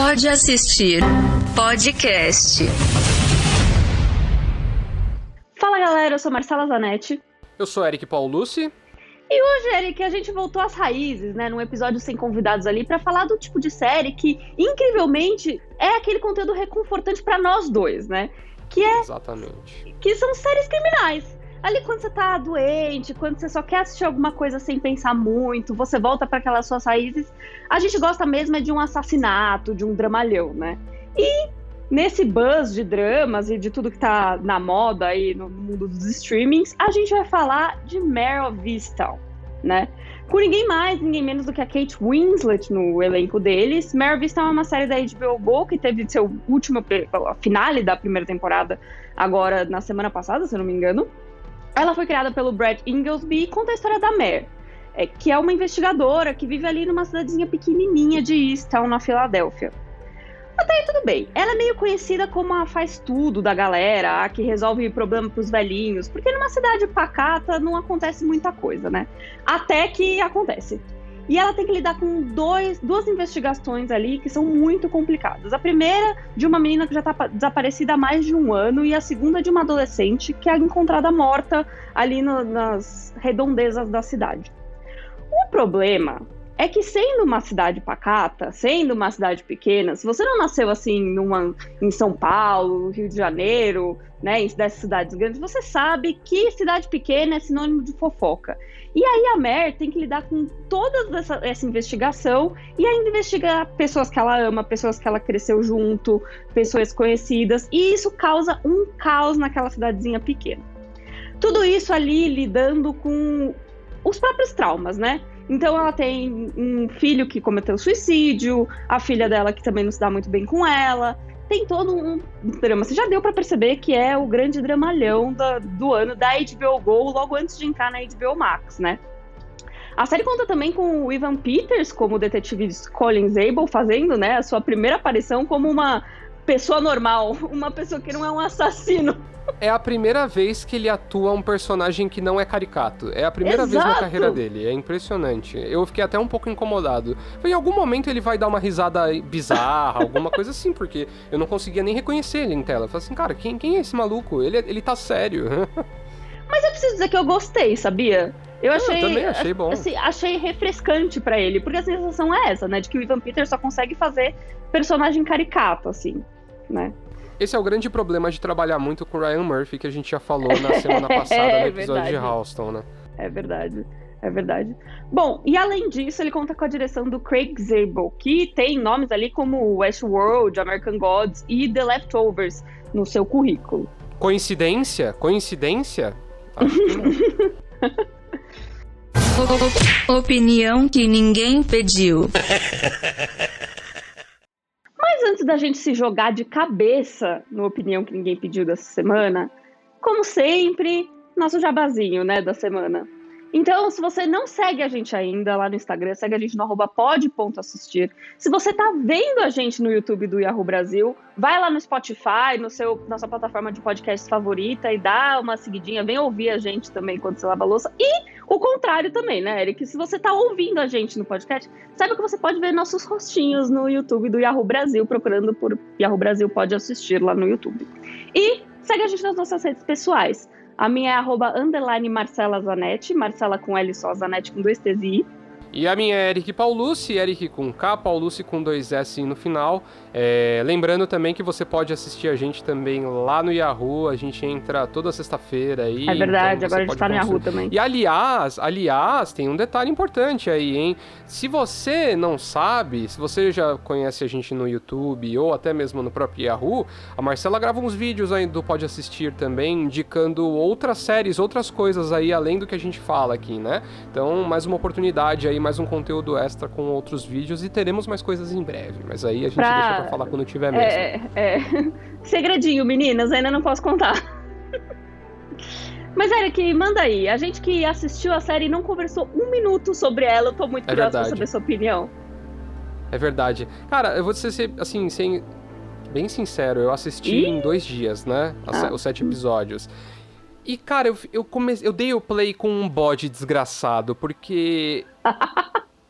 Pode assistir podcast. Fala galera, eu sou Marcela Zanetti. Eu sou Eric Paulucci. E hoje, Eric, a gente voltou às raízes, né? Num episódio sem convidados ali, para falar do tipo de série que, incrivelmente, é aquele conteúdo reconfortante para nós dois, né? Que é. Exatamente. Que são séries criminais. Ali quando você tá doente, quando você só quer assistir alguma coisa sem pensar muito, você volta para aquelas suas raízes. A gente gosta mesmo é de um assassinato, de um dramalhão, né? E nesse buzz de dramas e de tudo que tá na moda aí no mundo dos streamings, a gente vai falar de Mare of Easttown, né? Com ninguém mais, ninguém menos do que a Kate Winslet no elenco deles. Mare of Easttown é uma série da HBO Go que teve seu último finale da primeira temporada agora na semana passada, se eu não me engano. Ela foi criada pelo Brad Inglesby e conta a história da Mare, é, que é uma investigadora que vive ali numa cidadezinha pequenininha de Easttown, na Filadélfia. Até aí tudo bem. Ela é meio conhecida como a faz tudo da galera, a que resolve problema pros velhinhos, porque numa cidade pacata não acontece muita coisa, né? Até que acontece. E ela tem que lidar com dois, duas investigações ali que são muito complicadas. A primeira de uma menina que já está desaparecida há mais de um ano, e a segunda de uma adolescente que é encontrada morta ali no, nas redondezas da cidade. O problema é que sendo uma cidade pacata, sendo uma cidade pequena, se você não nasceu assim numa, em São Paulo, Rio de Janeiro, né, dessas cidades grandes, você sabe que cidade pequena é sinônimo de fofoca. E aí a Mer tem que lidar com toda essa, essa, investigação e ainda investigar pessoas que ela ama, pessoas que ela cresceu junto, pessoas conhecidas, e isso causa um caos naquela cidadezinha pequena. Tudo isso ali lidando com os próprios traumas, né? Então ela tem um filho que cometeu suicídio, a filha dela que também não se dá muito bem com ela. Tem todo um drama. Você já deu para perceber que é o grande dramalhão do, ano da HBO Go, logo antes de entrar na HBO Max, né? A série conta também com o Ivan Peters como o detetive Colin Zabel, fazendo né, a sua primeira aparição como uma pessoa normal, uma pessoa que não é um assassino. É a primeira vez que ele atua um personagem que não é caricato. É a primeira Exato. vez na carreira dele. É impressionante. Eu fiquei até um pouco incomodado. Em algum momento ele vai dar uma risada bizarra, alguma coisa assim, porque eu não conseguia nem reconhecer ele em tela. Eu falei assim, cara, quem, quem é esse maluco? Ele, ele tá sério. Mas eu preciso dizer que eu gostei, sabia? Eu achei. Eu também achei bom. Assim, achei refrescante para ele, porque a sensação é essa, né? De que o Ivan Peter só consegue fazer personagem caricato, assim né? Esse é o grande problema de trabalhar muito com o Ryan Murphy, que a gente já falou na semana passada é, no episódio verdade. de Halston, né? É verdade. É verdade. Bom, e além disso, ele conta com a direção do Craig Zabel, que tem nomes ali como Westworld, American Gods e The Leftovers no seu currículo. Coincidência? Coincidência? Acho que não. Opinião que ninguém pediu. Antes da gente se jogar de cabeça no opinião que ninguém pediu dessa semana, como sempre, nosso jabazinho, né, da semana. Então, se você não segue a gente ainda lá no Instagram, segue a gente no arroba pod.assistir. Se você tá vendo a gente no YouTube do Yahoo Brasil, vai lá no Spotify, no seu, na sua plataforma de podcast favorita e dá uma seguidinha, vem ouvir a gente também quando você lava a louça. E o contrário também, né, Eric? Se você tá ouvindo a gente no podcast, saiba que você pode ver nossos rostinhos no YouTube do Yahoo Brasil, procurando por Yahoo Brasil Pode Assistir lá no YouTube. E segue a gente nas nossas redes pessoais. A minha é arroba underline Marcela Zanetti, Marcela com L só, Zanetti com dois T's e I. E a minha é Eric Paulucci, Eric com K, Paulucci com dois S no final. É, lembrando também que você pode assistir a gente também lá no Yahoo, a gente entra toda sexta-feira aí. É verdade, então agora a gente tá no Yahoo também. E aliás, aliás, tem um detalhe importante aí, hein? Se você não sabe, se você já conhece a gente no YouTube ou até mesmo no próprio Yahoo, a Marcela grava uns vídeos aí do Pode Assistir também, indicando outras séries, outras coisas aí além do que a gente fala aqui, né? Então, mais uma oportunidade aí mais um conteúdo extra com outros vídeos e teremos mais coisas em breve. Mas aí a gente pra... deixa pra falar quando tiver mesmo. É, é. Segredinho, meninas, ainda não posso contar. Mas, Eric, manda aí. A gente que assistiu a série e não conversou um minuto sobre ela, eu tô muito é curiosa pra saber sua opinião. É verdade. Cara, eu vou ser, assim, sem... bem sincero, eu assisti em dois dias, né? Ah. Os sete episódios. E, cara, eu, eu, comecei, eu dei o play com um bode desgraçado, porque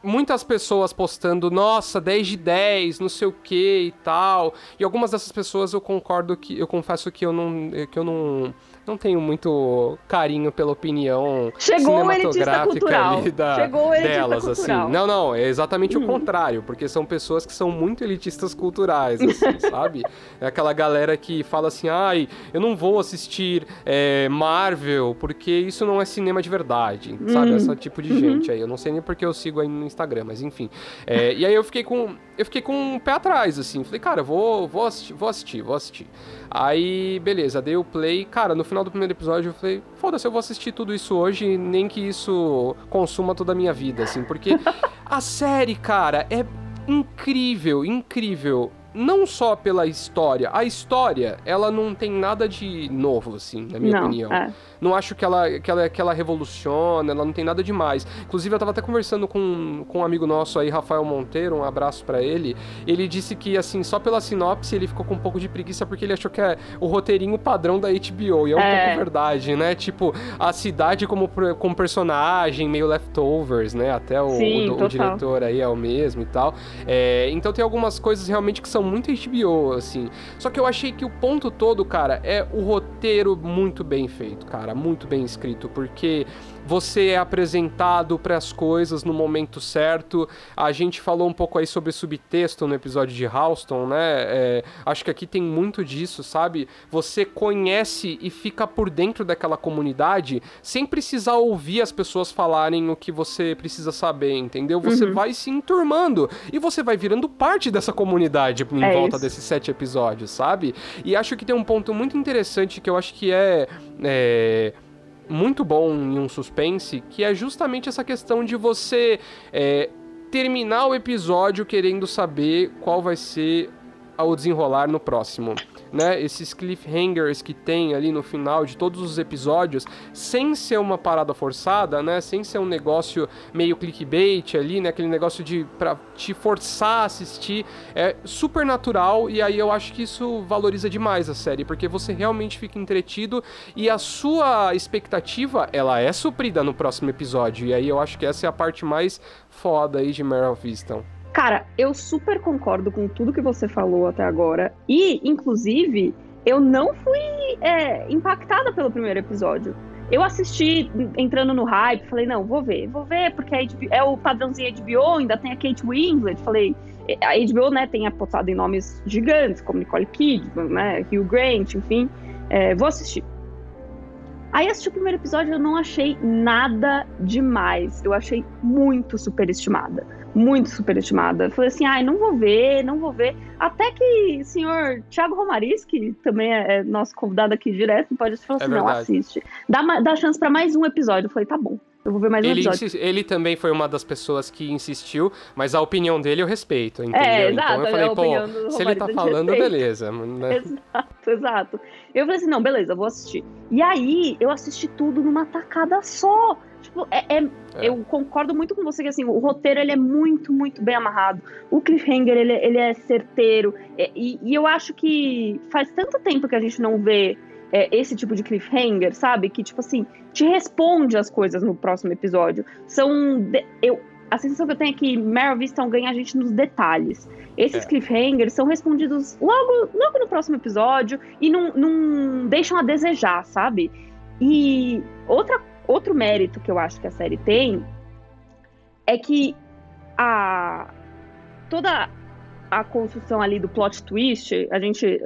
muitas pessoas postando, nossa, 10 de 10, não sei o que e tal. E algumas dessas pessoas eu concordo que eu confesso que eu não que eu não não tenho muito carinho pela opinião Chegou cinematográfica ali da, Chegou delas, assim. cultural. assim. Não, não, é exatamente hum. o contrário, porque são pessoas que são muito elitistas culturais, assim, sabe? É aquela galera que fala assim, ai, eu não vou assistir é, Marvel, porque isso não é cinema de verdade, hum. sabe? Esse tipo de uhum. gente aí. Eu não sei nem porque eu sigo aí no Instagram, mas enfim. É, e aí eu fiquei com. Eu fiquei com um pé atrás, assim. Falei, cara, vou, vou assistir, vou assistir, vou assistir. Aí, beleza, dei o play. Cara, no final do primeiro episódio eu falei, foda-se, eu vou assistir tudo isso hoje, nem que isso consuma toda a minha vida, assim, porque a série, cara, é incrível, incrível não só pela história. A história, ela não tem nada de novo, assim, na minha não, opinião. É. Não acho que ela, que, ela, que ela revoluciona, ela não tem nada demais. Inclusive, eu tava até conversando com, com um amigo nosso aí, Rafael Monteiro, um abraço para ele. Ele disse que, assim, só pela sinopse ele ficou com um pouco de preguiça porque ele achou que é o roteirinho padrão da HBO. E é um é. pouco verdade, né? Tipo, a cidade como, como personagem, meio leftovers, né? Até o, Sim, o, o diretor aí é o mesmo e tal. É, então tem algumas coisas realmente que são muito HBO, assim. Só que eu achei que o ponto todo, cara, é o roteiro muito bem feito, cara muito bem escrito, porque você é apresentado para as coisas no momento certo. A gente falou um pouco aí sobre subtexto no episódio de Houston, né? É, acho que aqui tem muito disso, sabe? Você conhece e fica por dentro daquela comunidade sem precisar ouvir as pessoas falarem o que você precisa saber, entendeu? Você uhum. vai se enturmando e você vai virando parte dessa comunidade em é volta isso. desses sete episódios, sabe? E acho que tem um ponto muito interessante que eu acho que é, é muito bom em um suspense, que é justamente essa questão de você é, terminar o episódio querendo saber qual vai ser o desenrolar no próximo né, esses cliffhangers que tem ali no final de todos os episódios, sem ser uma parada forçada, né, sem ser um negócio meio clickbait ali, né, aquele negócio de para te forçar a assistir, é super natural e aí eu acho que isso valoriza demais a série, porque você realmente fica entretido e a sua expectativa, ela é suprida no próximo episódio. E aí eu acho que essa é a parte mais foda aí de Meryl Viston. Cara, eu super concordo com tudo que você falou até agora. E, inclusive, eu não fui é, impactada pelo primeiro episódio. Eu assisti entrando no hype, falei, não, vou ver, vou ver, porque HBO, é o padrãozinho HBO, ainda tem a Kate Winslet, falei, a HBO, né, tem apostado em nomes gigantes, como Nicole Kidman, né, Hugh Grant, enfim, é, vou assistir. Aí assisti o primeiro episódio, eu não achei nada demais, eu achei muito superestimada muito superestimada. Falei assim, ai, não vou ver, não vou ver. Até que o senhor Thiago Romariz, que também é, é nosso convidado aqui direto, pode falar é assim, não, assiste. Dá, dá chance para mais um episódio. Eu falei, tá bom. Eu vou ver mais um ele episódio. Ele também foi uma das pessoas que insistiu, mas a opinião dele eu respeito, entendeu? É, exato, então eu falei, pô, se ele tá falando, beleza. Né? Exato, exato. Eu falei assim, não, beleza, vou assistir. E aí, eu assisti tudo numa tacada só. Tipo, é, é, é. eu concordo muito com você que assim, o roteiro ele é muito, muito bem amarrado. O cliffhanger ele, ele é certeiro. É, e, e, eu acho que faz tanto tempo que a gente não vê é, esse tipo de cliffhanger, sabe? Que, tipo assim, te responde as coisas no próximo episódio. São. De, eu, a sensação que eu tenho é que Meryl Viston ganha a gente nos detalhes. Esses é. cliffhangers são respondidos logo, logo no próximo episódio e não, não deixam a desejar, sabe? E outra outro mérito que eu acho que a série tem é que a toda a construção ali do plot twist, a gente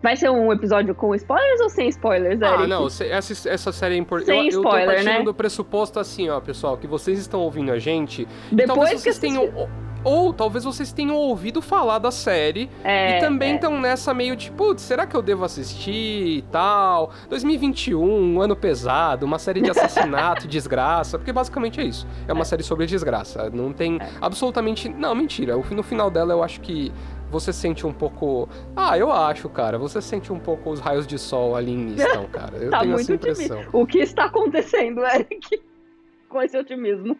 Vai ser um episódio com spoilers ou sem spoilers, ah, Eric? Ah, não, essa, essa série é importante. Sem eu, spoiler, eu tô partindo né? do pressuposto assim, ó, pessoal, que vocês estão ouvindo a gente. Depois que vocês tenham ou talvez vocês tenham ouvido falar da série é, e também estão é. nessa meio de, putz, será que eu devo assistir e tal? 2021, um ano pesado, uma série de assassinato desgraça, porque basicamente é isso. É uma é. série sobre desgraça. Não tem é. absolutamente. Não, mentira. No final dela eu acho que você sente um pouco. Ah, eu acho, cara. Você sente um pouco os raios de sol ali em Easton, cara. Eu tá tenho muito essa impressão. O que está acontecendo, Eric? Com esse otimismo.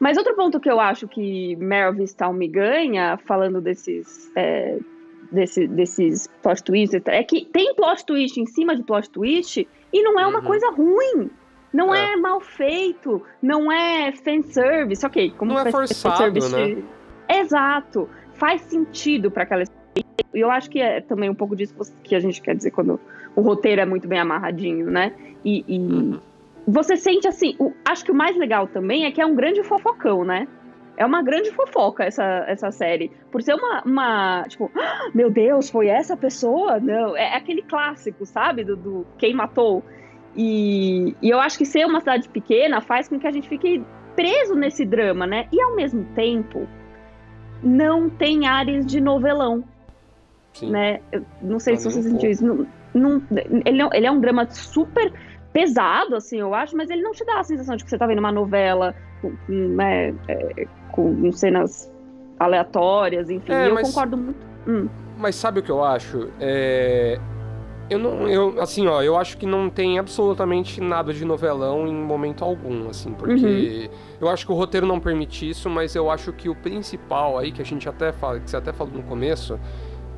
Mas outro ponto que eu acho que Meryl Vistal me ganha, falando desses, é, desse, desses plot twists, é que tem plot twist em cima de plot twist e não é uma uhum. coisa ruim. Não é. é mal feito, não é fanservice, ok. Como não é forçado, né? Exato. Faz sentido para aquela e eu acho que é também um pouco disso que a gente quer dizer quando o roteiro é muito bem amarradinho, né? E, e uhum. Você sente assim, o, acho que o mais legal também é que é um grande fofocão, né? É uma grande fofoca essa, essa série. Por ser uma, uma tipo, ah, meu Deus, foi essa pessoa? Não, é, é aquele clássico, sabe? Do, do quem matou. E, e eu acho que ser uma cidade pequena faz com que a gente fique preso nesse drama, né? E ao mesmo tempo, não tem áreas de novelão. Sim. Né? Eu não sei se você sentiu isso. Não, não, ele, ele é um drama super pesado, assim, eu acho, mas ele não te dá a sensação de que você tá vendo uma novela com, né, é, com cenas aleatórias, enfim. É, eu mas, concordo muito. Hum. Mas sabe o que eu acho? É, eu não, eu, assim, ó, eu acho que não tem absolutamente nada de novelão em momento algum, assim, porque uhum. eu acho que o roteiro não permite isso, mas eu acho que o principal aí, que a gente até fala, que você até falou no começo,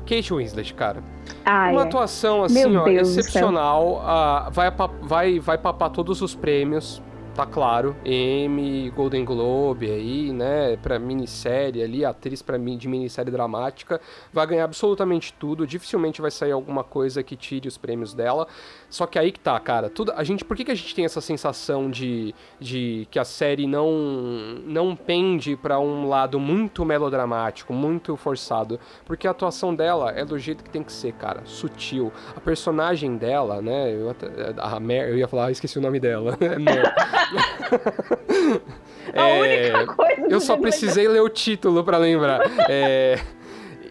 Kate Winslet, cara. Ah, Uma é. atuação assim, ó, excepcional. Uh, vai, vai, vai papar todos os prêmios tá claro, Emmy, Golden Globe aí, né, pra minissérie ali, atriz pra, de minissérie dramática, vai ganhar absolutamente tudo, dificilmente vai sair alguma coisa que tire os prêmios dela, só que aí que tá, cara, tudo, a gente, por que, que a gente tem essa sensação de, de que a série não, não pende para um lado muito melodramático, muito forçado? Porque a atuação dela é do jeito que tem que ser, cara, sutil. A personagem dela, né, eu, até, a Mer, eu ia falar, ah, esqueci o nome dela, é Mer. A é, única coisa. Eu só precisei ler o título para lembrar. É,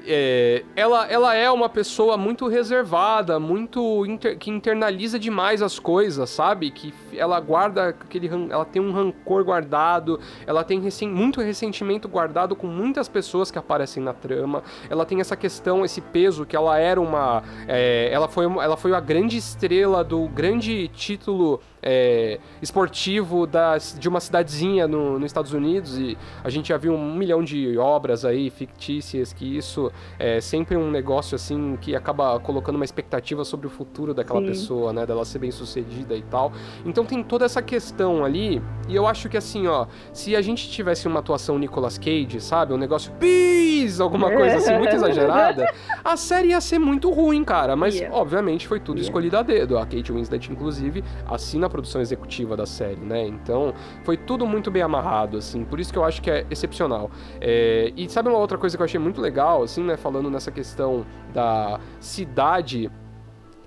é, ela, ela é uma pessoa muito reservada, muito inter, que internaliza demais as coisas, sabe? Que ela guarda aquele, ela tem um rancor guardado, ela tem recém, muito ressentimento guardado com muitas pessoas que aparecem na trama. Ela tem essa questão, esse peso que ela era uma, é, ela foi, ela foi a grande estrela do grande título é, esportivo das, de uma cidadezinha no, nos Estados Unidos e a gente já viu um milhão de obras aí fictícias que isso é sempre um negócio assim que acaba colocando uma expectativa sobre o futuro daquela Sim. pessoa, né, dela ser bem sucedida e tal. Então tem toda essa questão ali e eu acho que assim, ó, se a gente tivesse uma atuação Nicolas Cage, sabe, um negócio bis, alguma coisa assim muito exagerada, a série ia ser muito ruim, cara. Mas yeah. obviamente foi tudo yeah. escolhido a dedo. A Kate Winslet inclusive assina produção executiva da série, né? Então, foi tudo muito bem amarrado, assim, por isso que eu acho que é excepcional. É, e sabe uma outra coisa que eu achei muito legal, assim, né? Falando nessa questão da cidade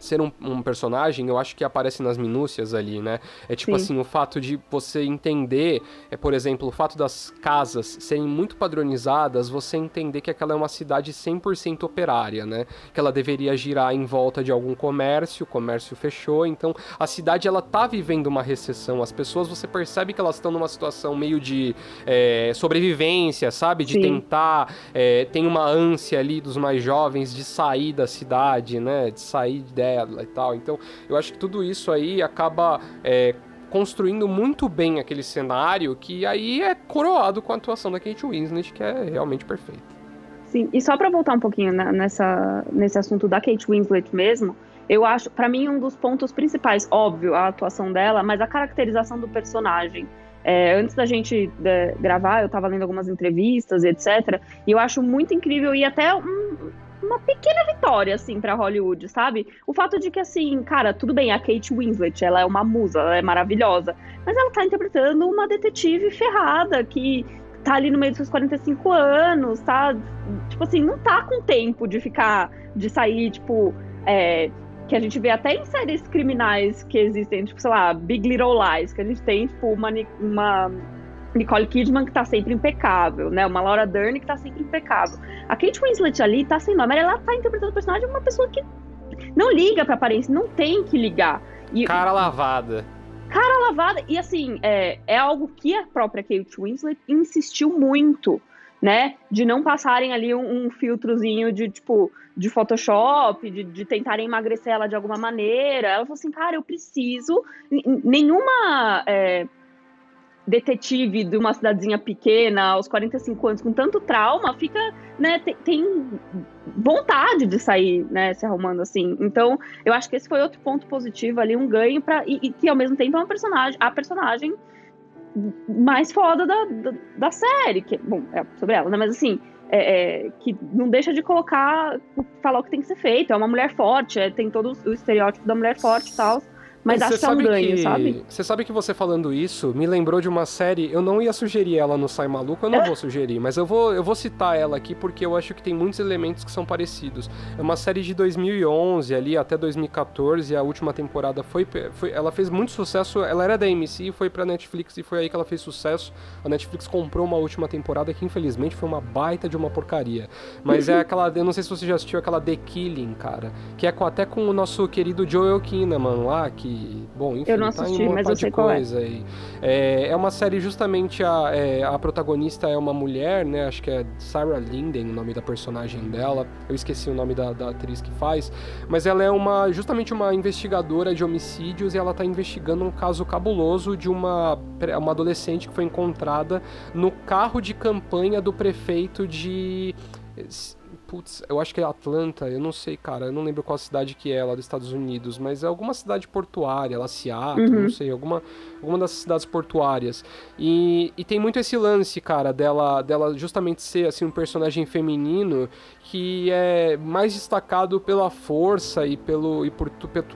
ser um, um, personagem, eu acho que aparece nas minúcias ali, né? É tipo Sim. assim, o fato de você entender, é, por exemplo, o fato das casas serem muito padronizadas, você entender que aquela é uma cidade 100% operária, né? Que ela deveria girar em volta de algum comércio, o comércio fechou, então a cidade ela tá vivendo uma recessão, as pessoas você percebe que elas estão numa situação meio de é, sobrevivência, sabe? De Sim. tentar, é, tem uma ânsia ali dos mais jovens de sair da cidade, né? De sair dela dela e tal. Então, eu acho que tudo isso aí acaba é, construindo muito bem aquele cenário que aí é coroado com a atuação da Kate Winslet, que é realmente perfeita. Sim, e só para voltar um pouquinho nessa, nesse assunto da Kate Winslet mesmo, eu acho, para mim, um dos pontos principais, óbvio, a atuação dela, mas a caracterização do personagem. É, antes da gente de, gravar, eu estava lendo algumas entrevistas e etc. E eu acho muito incrível e até um, uma pequena vitória, assim, para Hollywood, sabe? O fato de que, assim, cara, tudo bem, a Kate Winslet, ela é uma musa, ela é maravilhosa, mas ela tá interpretando uma detetive ferrada que tá ali no meio dos seus 45 anos, tá? Tipo assim, não tá com tempo de ficar, de sair, tipo, é, que a gente vê até em séries criminais que existem, tipo, sei lá, Big Little Lies, que a gente tem, tipo, uma, uma Nicole Kidman, que tá sempre impecável, né? Uma Laura Dern, que tá sempre impecável. A Kate Winslet ali tá sem nome, ela tá interpretando o personagem de uma pessoa que não liga pra aparência, não tem que ligar. E, cara lavada. Cara lavada, e assim, é, é algo que a própria Kate Winslet insistiu muito, né? De não passarem ali um, um filtrozinho de, tipo, de Photoshop, de, de tentarem emagrecer ela de alguma maneira. Ela falou assim, cara, eu preciso. Nenhuma. É, detetive de uma cidadezinha pequena aos 45 anos com tanto trauma, fica, né, tem, tem vontade de sair, né, se arrumando assim. Então, eu acho que esse foi outro ponto positivo ali, um ganho para e, e, que ao mesmo tempo é uma personagem, a personagem mais foda da, da, da série, que, bom, é sobre ela, né, mas assim, é, é, que não deixa de colocar, falar o que tem que ser feito. É uma mulher forte, é, tem todo o estereótipo da mulher forte e tal. Mas acho que é um ganho, que, sabe? Você sabe que você falando isso me lembrou de uma série. Eu não ia sugerir ela no Sai Maluco, eu não é? vou sugerir, mas eu vou, eu vou citar ela aqui porque eu acho que tem muitos elementos que são parecidos. É uma série de 2011 ali até 2014, a última temporada foi, foi ela fez muito sucesso. Ela era da MC, foi pra Netflix e foi aí que ela fez sucesso. A Netflix comprou uma última temporada que infelizmente foi uma baita de uma porcaria. Mas é aquela, eu não sei se você já assistiu aquela The Killing, cara, que é com, até com o nosso querido Joel Kinnaman lá, que bom, enfim, eu não assisti, tá mas eu sei qual é. é. é. uma série justamente a, é, a protagonista é uma mulher, né? Acho que é Sarah Linden, o nome da personagem dela. Eu esqueci o nome da, da atriz que faz, mas ela é uma justamente uma investigadora de homicídios e ela está investigando um caso cabuloso de uma uma adolescente que foi encontrada no carro de campanha do prefeito de Putz, eu acho que é Atlanta, eu não sei, cara, eu não lembro qual cidade que é lá dos Estados Unidos, mas é alguma cidade portuária, lá Seattle, uhum. não sei, alguma, alguma das cidades portuárias. E, e tem muito esse lance, cara, dela, dela justamente ser assim um personagem feminino que é mais destacado pela força e pelo e por,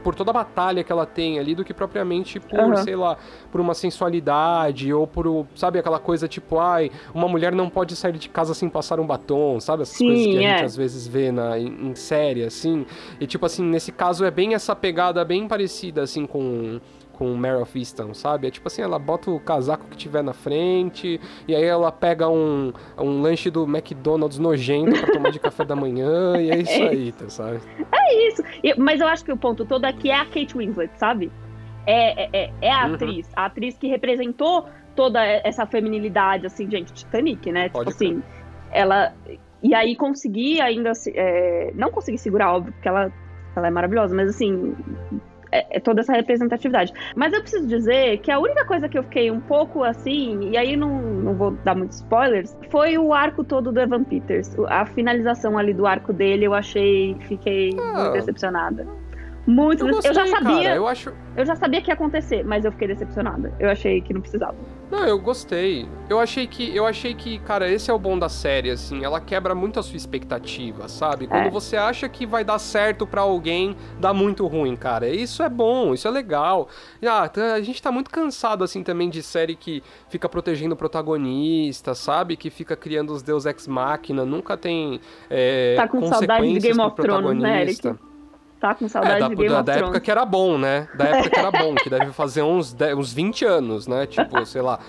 por toda a batalha que ela tem ali do que propriamente por, uhum. sei lá, por uma sensualidade ou por, sabe, aquela coisa tipo, ai, uma mulher não pode sair de casa sem passar um batom, sabe? Essas Sim, coisas que é. a gente às vezes vê na, em, em série, assim. E tipo assim, nesse caso é bem essa pegada bem parecida, assim, com com Mare of Easton, sabe? É tipo assim, ela bota o casaco que tiver na frente, e aí ela pega um, um lanche do McDonald's nojento pra tomar de café da manhã, e é isso aí, tá, sabe? É isso. Mas eu acho que o ponto todo aqui é a Kate Winslet, sabe? É, é, é, é a uhum. atriz, a atriz que representou toda essa feminilidade, assim, gente, Titanic, né? Pode tipo assim, ela... E aí conseguir ainda... É, não conseguir segurar, óbvio, porque ela, ela é maravilhosa, mas assim é, é, toda essa representatividade. Mas eu preciso dizer que a única coisa que eu fiquei um pouco assim, e aí não, não vou dar muitos spoilers, foi o arco todo do Evan Peters. A finalização ali do arco dele, eu achei, fiquei ah. muito decepcionada. Muito eu, gostei, eu já sabia. Cara, eu, acho... eu já sabia que ia acontecer, mas eu fiquei decepcionada. Eu achei que não precisava. Não, eu gostei. Eu achei que, eu achei que, cara, esse é o bom da série, assim, ela quebra muito a sua expectativa, sabe? Quando é. você acha que vai dar certo para alguém, dá muito ruim, cara. Isso é bom, isso é legal. Ah, a gente tá muito cansado, assim, também de série que fica protegendo o protagonista, sabe? Que fica criando os Deus Ex Machina, nunca tem é, Tá com saudade de Game of Thrones, né, Eric? Tá com saudade é, da, de Game da, of da época que era bom, né? Da época que era bom, que deve fazer uns, uns 20 anos, né? Tipo, sei lá.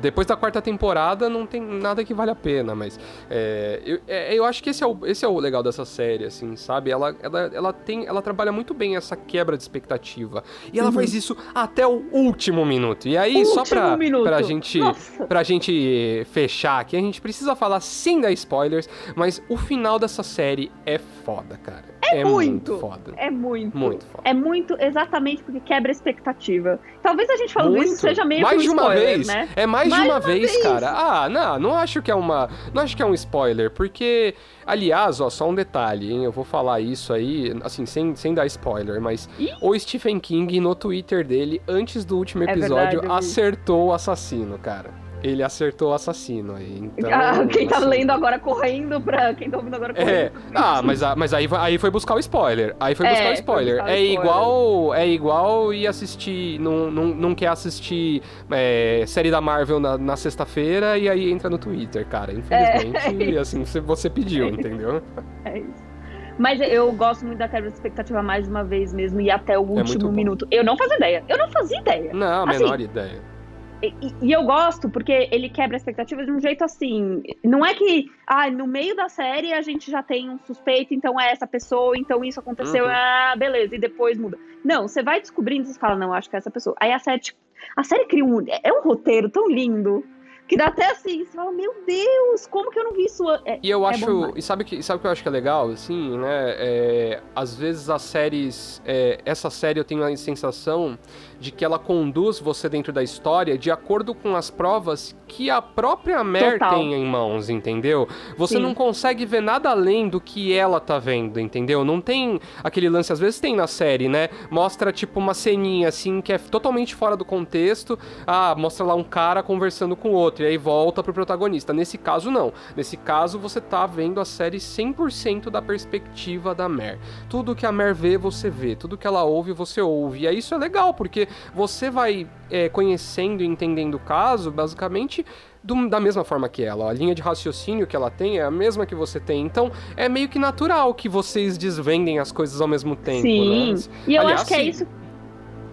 Depois da quarta temporada não tem nada que vale a pena, mas. É, eu, é, eu acho que esse é, o, esse é o legal dessa série, assim, sabe? Ela, ela, ela, tem, ela trabalha muito bem essa quebra de expectativa. E ela uhum. faz isso até o último minuto. E aí, só pra, minuto. pra gente. Pra gente fechar aqui, a gente precisa falar sem dar spoilers, mas o final dessa série é foda, cara. É, é muito, muito foda. É muito. Muito foda. É muito exatamente porque quebra a expectativa. Talvez a gente falando muito. isso seja meio mais de uma spoiler, vez. né? É mais, mais de uma, uma vez, vez, cara. Ah, não, não acho que é uma, não acho que é um spoiler, porque aliás, ó, só um detalhe, hein? Eu vou falar isso aí, assim, sem, sem dar spoiler, mas Ih? o Stephen King no Twitter dele antes do último é episódio é verdade, acertou o assassino, cara. Ele acertou o assassino aí. Então, ah, quem tá assim... lendo agora correndo pra. Quem tá ouvindo agora correndo. É. Ah, mas, mas aí, aí foi buscar o spoiler. Aí foi buscar é, o spoiler. Buscar é o spoiler. igual. É igual ir assistir. Não, não, não quer assistir é, série da Marvel na, na sexta-feira e aí entra no Twitter, cara. Infelizmente, é, assim, você pediu, entendeu? É isso. Mas eu gosto muito da quebra de expectativa mais uma vez mesmo e até o é último minuto. Eu não fazia ideia. Eu não fazia ideia. Não, a assim, menor ideia. E, e, eu gosto porque ele quebra expectativas de um jeito assim. Não é que, ah, no meio da série a gente já tem um suspeito, então é essa pessoa, então isso aconteceu, uhum. ah, beleza, e depois muda. Não, você vai descobrindo e fala, não, acho que é essa pessoa. Aí a série, tipo, a série cria um. É um roteiro tão lindo que dá até assim, você fala, meu Deus, como que eu não vi isso? É, e eu é acho, e sabe que sabe o que eu acho que é legal, assim, né? É, às vezes as séries, é, essa série eu tenho a sensação de que ela conduz você dentro da história de acordo com as provas que a própria Mer Total. tem em mãos, entendeu? Você Sim. não consegue ver nada além do que ela tá vendo, entendeu? Não tem aquele lance, às vezes tem na série, né? Mostra tipo uma ceninha assim que é totalmente fora do contexto. Ah, mostra lá um cara conversando com o outro e aí volta pro protagonista. Nesse caso não. Nesse caso você tá vendo a série 100% da perspectiva da Mer. Tudo que a Mer vê, você vê. Tudo que ela ouve, você ouve. E aí isso é legal, porque você vai é, conhecendo e entendendo o caso, basicamente, do- da mesma forma que ela. A linha de raciocínio que ela tem é a mesma que você tem. Então, é meio que natural que vocês desvendem as coisas ao mesmo tempo, Sim. né? E eu Aliás, acho que é sim. isso.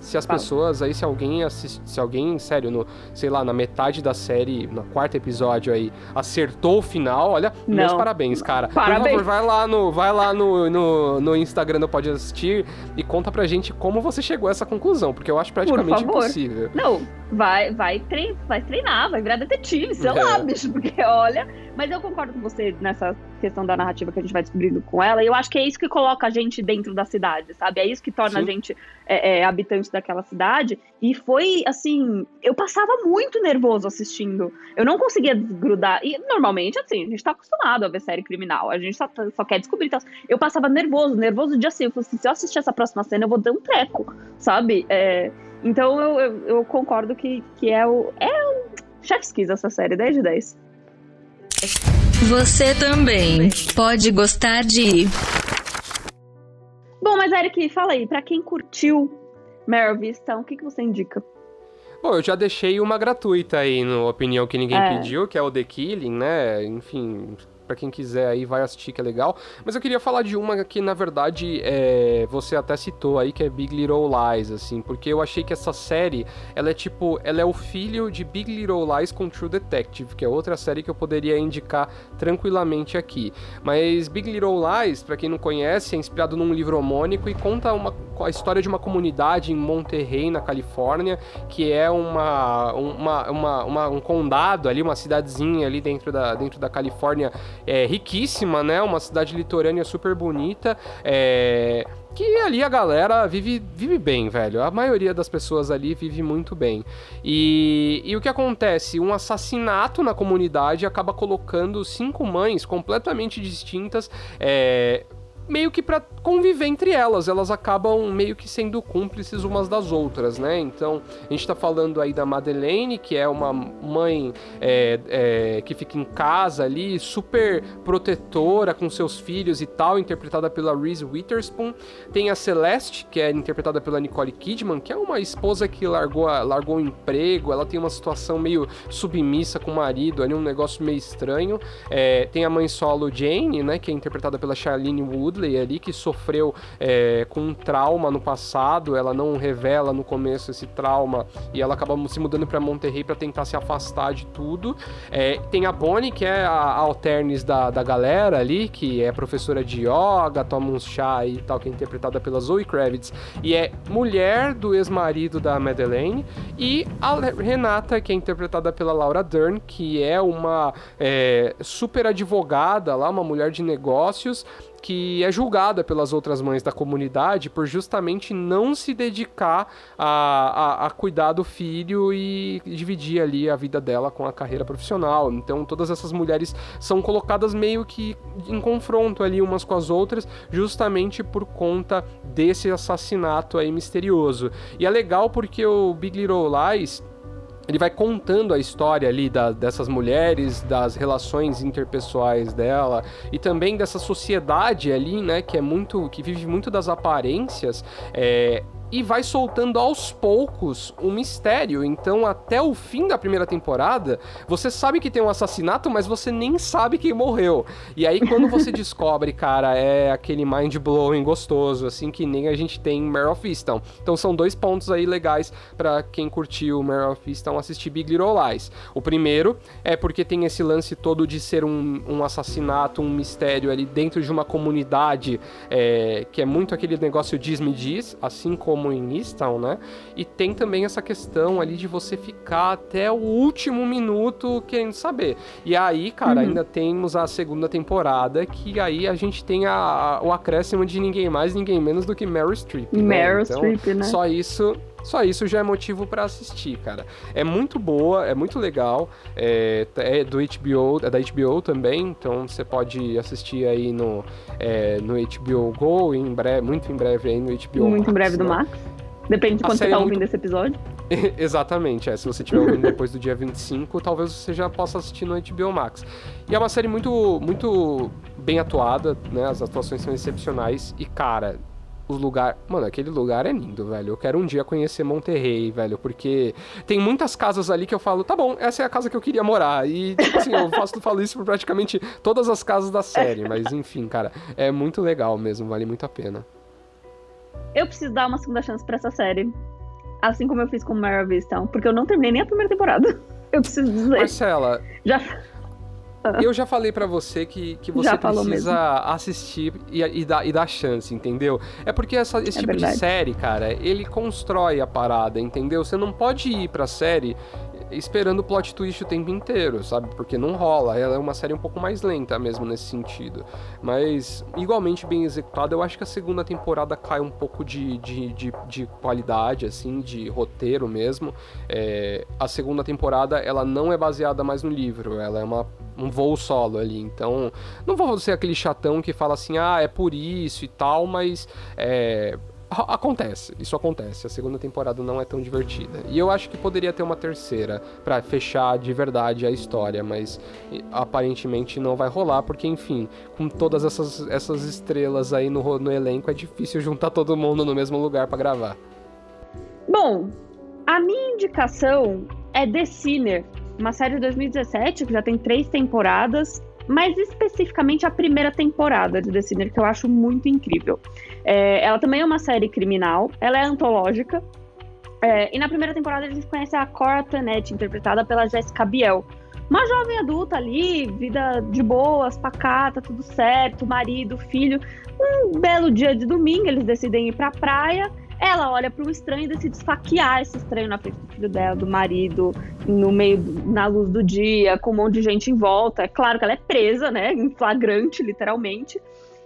Se as Fala. pessoas aí, se alguém assiste, se alguém, sério, no, sei lá, na metade da série, no quarto episódio aí, acertou o final, olha, meus Não. parabéns, cara. Por Parabéns. favor, vai lá no, vai lá no, no, no Instagram do Pode Assistir e conta pra gente como você chegou a essa conclusão, porque eu acho praticamente impossível. Não, vai, vai, trein, vai treinar, vai virar detetive, sei É. lá, bicho, porque olha. Mas eu concordo com você nessa questão da narrativa que a gente vai descobrindo com ela, e eu acho que é isso que coloca a gente dentro da cidade, sabe? É isso que torna Sim. a gente é, é, habitante daquela cidade. E foi assim, eu passava muito nervoso assistindo. Eu não conseguia desgrudar. E normalmente, assim, a gente tá acostumado a ver série criminal, a gente só, só quer descobrir. Então, eu passava nervoso, nervoso de assim, eu falei assim, se eu assistir essa próxima cena, eu vou dar um treco, sabe? É, então eu, eu, eu concordo que, que é o. É o Chef's Kiss essa série, 10 de 10. Você também pode gostar de Bom, mas Eric, fala aí, pra quem curtiu Meryl Vista, o que, que você indica? Bom, eu já deixei uma gratuita aí no Opinião que Ninguém É. Pediu, que é o The Killing, né? Enfim, pra quem quiser aí vai assistir que é legal. Mas eu queria falar de uma que, na verdade, é, você até citou aí, que é Big Little Lies, assim, porque eu achei que essa série, ela é tipo, ela é o filho de Big Little Lies com True Detective, que é outra série que eu poderia indicar tranquilamente aqui. Mas Big Little Lies, pra quem não conhece, é inspirado num livro homônico e conta uma, a história de uma comunidade em Monterrey, na Califórnia, que é uma, uma, uma, uma- um condado ali, uma cidadezinha ali dentro da, dentro da Califórnia, é, riquíssima, né? Uma cidade litorânea super bonita, é, que ali a galera vive, vive bem, velho. A maioria das pessoas ali vive muito bem. E, e o que acontece? Um assassinato na comunidade acaba colocando cinco mães completamente distintas, é, meio que pra conviver entre elas. Elas acabam meio que sendo cúmplices umas das outras, né? Então, a gente tá falando aí da Madeleine, que é uma mãe é, é, que fica em casa ali, super protetora com seus filhos e tal, interpretada pela Reese Witherspoon. Tem a Celeste, que é interpretada pela Nicole Kidman, que é uma esposa que largou, largou o emprego, ela tem uma situação meio submissa com o marido, ali um negócio meio estranho. É, tem a mãe solo Jane, né, que é interpretada pela Charlene Woodley ali, que sofreu é, com um trauma no passado, ela não revela no começo esse trauma e ela acaba se mudando para Monterrey para tentar se afastar de tudo. É, tem a Bonnie, que é a, a da, da galera ali, que é professora de yoga, toma um chá e tal, que é interpretada pela Zoe Kravitz, e é mulher do ex-marido da Madeleine, e a Renata, que é interpretada pela Laura Dern, que é uma é, super advogada lá, uma mulher de negócios, que é julgada pelas outras mães da comunidade por justamente não se dedicar a, a, a cuidar do filho e dividir ali a vida dela com a carreira profissional. Então todas essas mulheres são colocadas meio que em confronto ali umas com as outras, justamente por conta desse assassinato aí misterioso. E é legal porque o Big Little Lies ele vai contando a história ali da- dessas mulheres, das relações interpessoais dela e também dessa sociedade ali, né, que é muito, que vive muito das aparências, é, e vai soltando aos poucos um mistério. Então, até o fim da primeira temporada, você sabe que tem um assassinato, mas você nem sabe quem morreu. E aí, quando você descobre, cara, é aquele mind blowing gostoso, assim que nem a gente tem em Mare of Easton. Então, são dois pontos aí legais pra quem curtiu Mare of Easton assistir Big Little Lies. O primeiro é porque tem esse lance todo de ser um, um assassinato, um mistério ali dentro de uma comunidade é, que é muito aquele negócio diz-me diz, assim como em Easton, né? E tem também essa questão ali de você ficar até o último minuto querendo saber. E aí, cara, Uhum. ainda temos a segunda temporada, que aí a gente tem a- a- o acréscimo de ninguém mais, ninguém menos do que Meryl Streep. né? Meryl Então, Streep, né? Só isso, Só isso já é motivo para assistir, cara. É muito boa, é muito legal. É, é, do HBO, é da HBO também, então você pode assistir aí no, é, no HBO Go, em breve, muito em breve aí no HBO Muito Max, em breve do né? Max. Depende de quando você tá é ouvindo muito- esse episódio. Exatamente, é. Se você estiver ouvindo depois do dia 25, talvez você já possa assistir no HBO Max. E é uma série muito, muito bem atuada, né? As atuações são excepcionais. E, cara, o lugar. Mano, aquele lugar é lindo, velho. Eu quero um dia conhecer Monterrey, velho, porque tem muitas casas ali que eu falo, tá bom, essa é a casa que eu queria morar. E, tipo assim, eu faço, falo isso por praticamente todas as casas da série. Mas, enfim, cara, é muito legal mesmo, vale muito a pena. Eu preciso dar uma segunda chance pra essa série. Assim como eu fiz com Mara Vista, porque eu não terminei nem a primeira temporada. Eu preciso dizer. Marcela, Já Eu já falei pra você que, que você Já precisa assistir e, e, dar, e dar chance, entendeu? É porque essa- esse É tipo de verdade. série, cara, ele constrói a parada, entendeu? Você não pode ir pra série esperando o plot twist o tempo inteiro, sabe? Porque não rola. Ela é uma série um pouco mais lenta mesmo nesse sentido. Mas, igualmente bem executada, eu acho que a segunda temporada cai um pouco de, de, de, de qualidade, assim, de roteiro mesmo. É, a segunda temporada, ela não é baseada mais no livro, ela é uma, um voo solo ali. Então, não vou ser aquele chatão que fala assim, ah, é por isso e tal, mas é, acontece, isso acontece. A segunda temporada não é tão divertida. E eu acho que poderia ter uma terceira pra fechar de verdade a história, mas aparentemente não vai rolar, porque enfim, com todas essas, essas estrelas aí no, no elenco, é difícil juntar todo mundo no mesmo lugar pra gravar. Bom, a minha indicação é The Sinner, uma série de 2017 que já tem três temporadas, mas especificamente a primeira temporada de The Sinner, que eu acho muito incrível. É, ela também é uma série criminal, ela é antológica, é, e na primeira temporada a gente conhece a Cora Tanet, interpretada pela Jessica Biel. Uma jovem adulta ali, vida de boas, pacata, tudo certo, marido, filho. Um belo dia de domingo, eles decidem ir pra praia. Ela olha para um estranho e decide esfaquear esse estranho na frente do filho dela, do marido, no meio, na luz do dia, com um monte de gente em volta. É claro que ela é presa, né? Em flagrante, literalmente.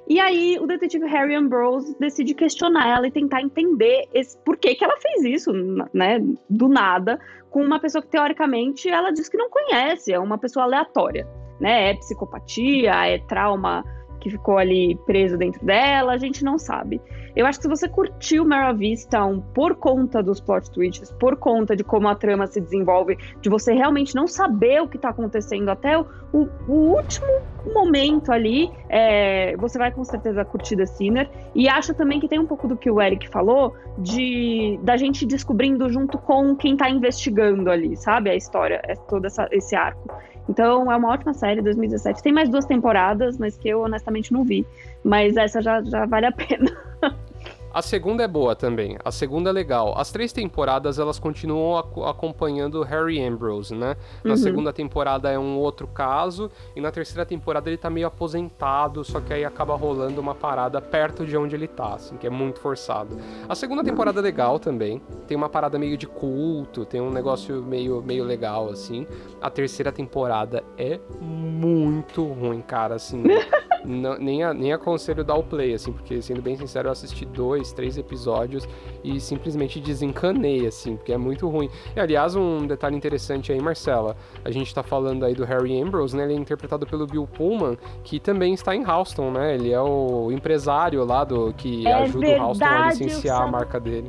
E aí o detetive Harry Ambrose decide questionar ela e tentar entender esse, por que, que ela fez isso, né? Do nada, com uma pessoa que teoricamente ela diz que não conhece, é uma pessoa aleatória, né? É psicopatia, é trauma que ficou ali preso dentro dela, a gente não sabe. Eu acho que se você curtiu Mara Vista por conta dos plot twists, por conta de como a trama se desenvolve, de você realmente não saber o que tá acontecendo até o, o- o último momento ali, é, você vai com certeza curtir The Sinner. E acho também que tem um pouco do que o Eric falou, de da gente descobrindo junto com quem tá investigando ali, sabe? A história, é todo essa- esse arco. Então é uma ótima série, 2017. Tem mais duas temporadas, mas que eu honestamente não vi. Mas essa já, já vale a pena. A segunda é boa também. A segunda é legal. As três temporadas elas continuam aco- acompanhando Harry Ambrose, né? Na Uhum. segunda temporada é um outro caso e na terceira temporada ele tá meio aposentado, só que aí acaba rolando uma parada perto de onde ele tá, assim, que é muito forçado. A segunda temporada é legal também. Tem uma parada meio de culto, tem um negócio meio meio legal assim. A terceira temporada é muito ruim, cara, assim. Não- nem, a- nem aconselho dar o play, assim, porque, sendo bem sincero, eu assisti dois, três episódios e simplesmente desencanei, assim, porque é muito ruim. E, aliás, um detalhe interessante aí, Marcela, a gente tá falando aí do Harry Ambrose, né? Ele é interpretado pelo Bill Pullman, que também está em Houston, né? Ele é o empresário lá do que É ajuda o Houston a verdade, licenciar a marca dele.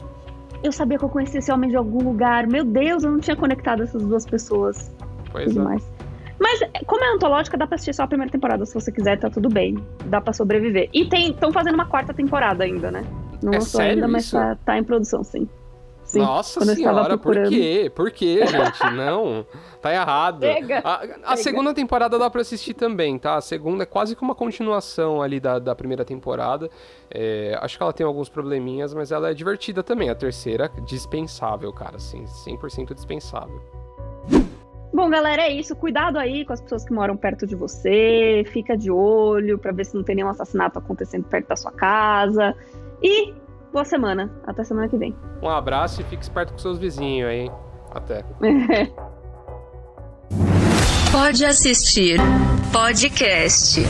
Eu sabia que eu conhecia esse homem de algum lugar. Meu Deus, eu não tinha conectado essas duas pessoas. Pois tudo é. Mas, como é antológica, dá pra assistir só a primeira temporada. Se você quiser, tá tudo bem. Dá pra sobreviver. E estão fazendo uma quarta temporada ainda, né? Não É lançou sério ainda, mas tá, tá em produção, sim. Sim. Nossa quando senhora, por quê? Por quê, gente? Não, tá errado. Chega, A, a chega. segunda temporada dá pra assistir também, tá? A segunda é quase que uma continuação ali da, da primeira temporada. É, acho que ela tem alguns probleminhas, mas ela é divertida também. A terceira, dispensável, cara, assim, 100% dispensável. Bom, galera, é isso. Cuidado aí com as pessoas que moram perto de você. Fica de olho pra ver se não tem nenhum assassinato acontecendo perto da sua casa. E boa semana. Até semana que vem. Um abraço e fique esperto com seus vizinhos aí. hein? Até. Pode assistir podcast.